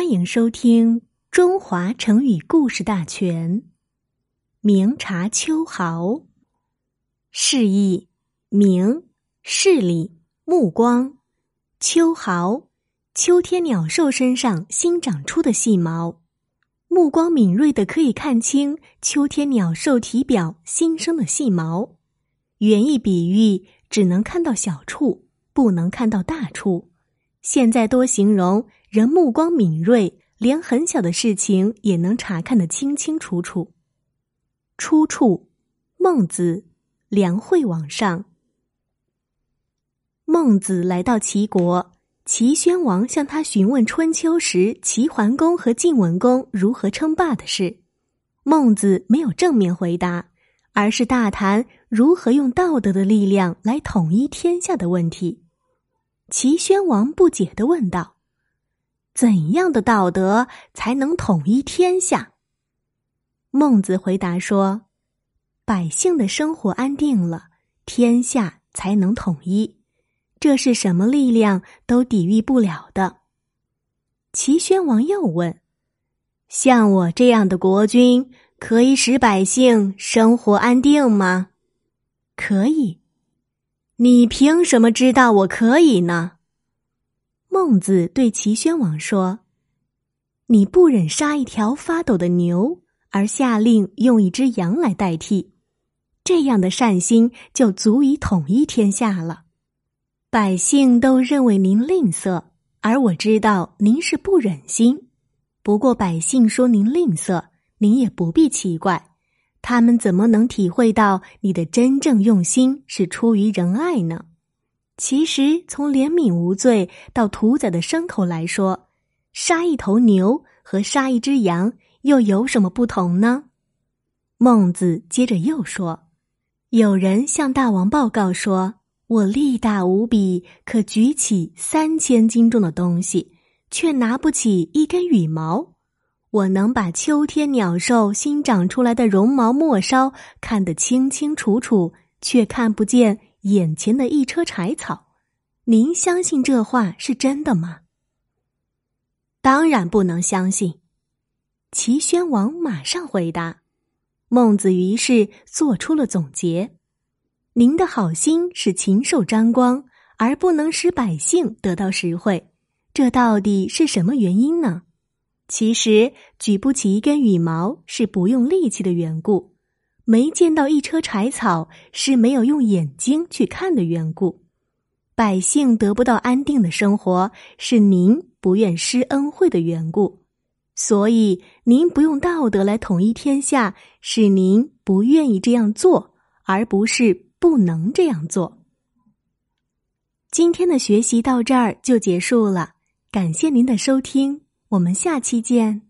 欢迎收听《中华成语故事大全》。明察秋毫，示意明视力、目光。秋毫，秋天鸟兽身上新长出的细毛，目光敏锐的可以看清秋天鸟兽体表新生的细毛。原意比喻只能看到小处，不能看到大处。现在多形容。人目光敏锐，连很小的事情也能查看得清清楚楚。出处：孟子《梁惠王上》。孟子来到齐国，齐宣王向他询问春秋时齐桓公和晋文公如何称霸的事。孟子没有正面回答，而是大谈如何用道德的力量来统一天下的问题。齐宣王不解的问道。怎样的道德才能统一天下？孟子回答说：“百姓的生活安定了，天下才能统一。这是什么力量都抵御不了的。”齐宣王又问：“像我这样的国君，可以使百姓生活安定吗？”“可以。”“你凭什么知道我可以呢？”孟子对齐宣王说：“你不忍杀一条发抖的牛，而下令用一只羊来代替，这样的善心就足以统一天下了。百姓都认为您吝啬，而我知道您是不忍心。不过百姓说您吝啬，您也不必奇怪，他们怎么能体会到你的真正用心是出于仁爱呢？”其实，从怜悯无罪到屠宰的牲口来说，杀一头牛和杀一只羊又有什么不同呢？孟子接着又说：“有人向大王报告说，我力大无比，可举起三千斤重的东西，却拿不起一根羽毛。我能把秋天鸟兽新长出来的绒毛末梢看得清清楚楚，却看不见。”眼前的一车柴草，您相信这话是真的吗？当然不能相信。齐宣王马上回答。孟子于是做出了总结：您的好心使禽兽沾光，而不能使百姓得到实惠，这到底是什么原因呢？其实举不起一根羽毛是不用力气的缘故。没见到一车柴草，是没有用眼睛去看的缘故；百姓得不到安定的生活，是您不愿施恩惠的缘故。所以，您不用道德来统一天下，是您不愿意这样做，而不是不能这样做。今天的学习到这儿就结束了，感谢您的收听，我们下期见。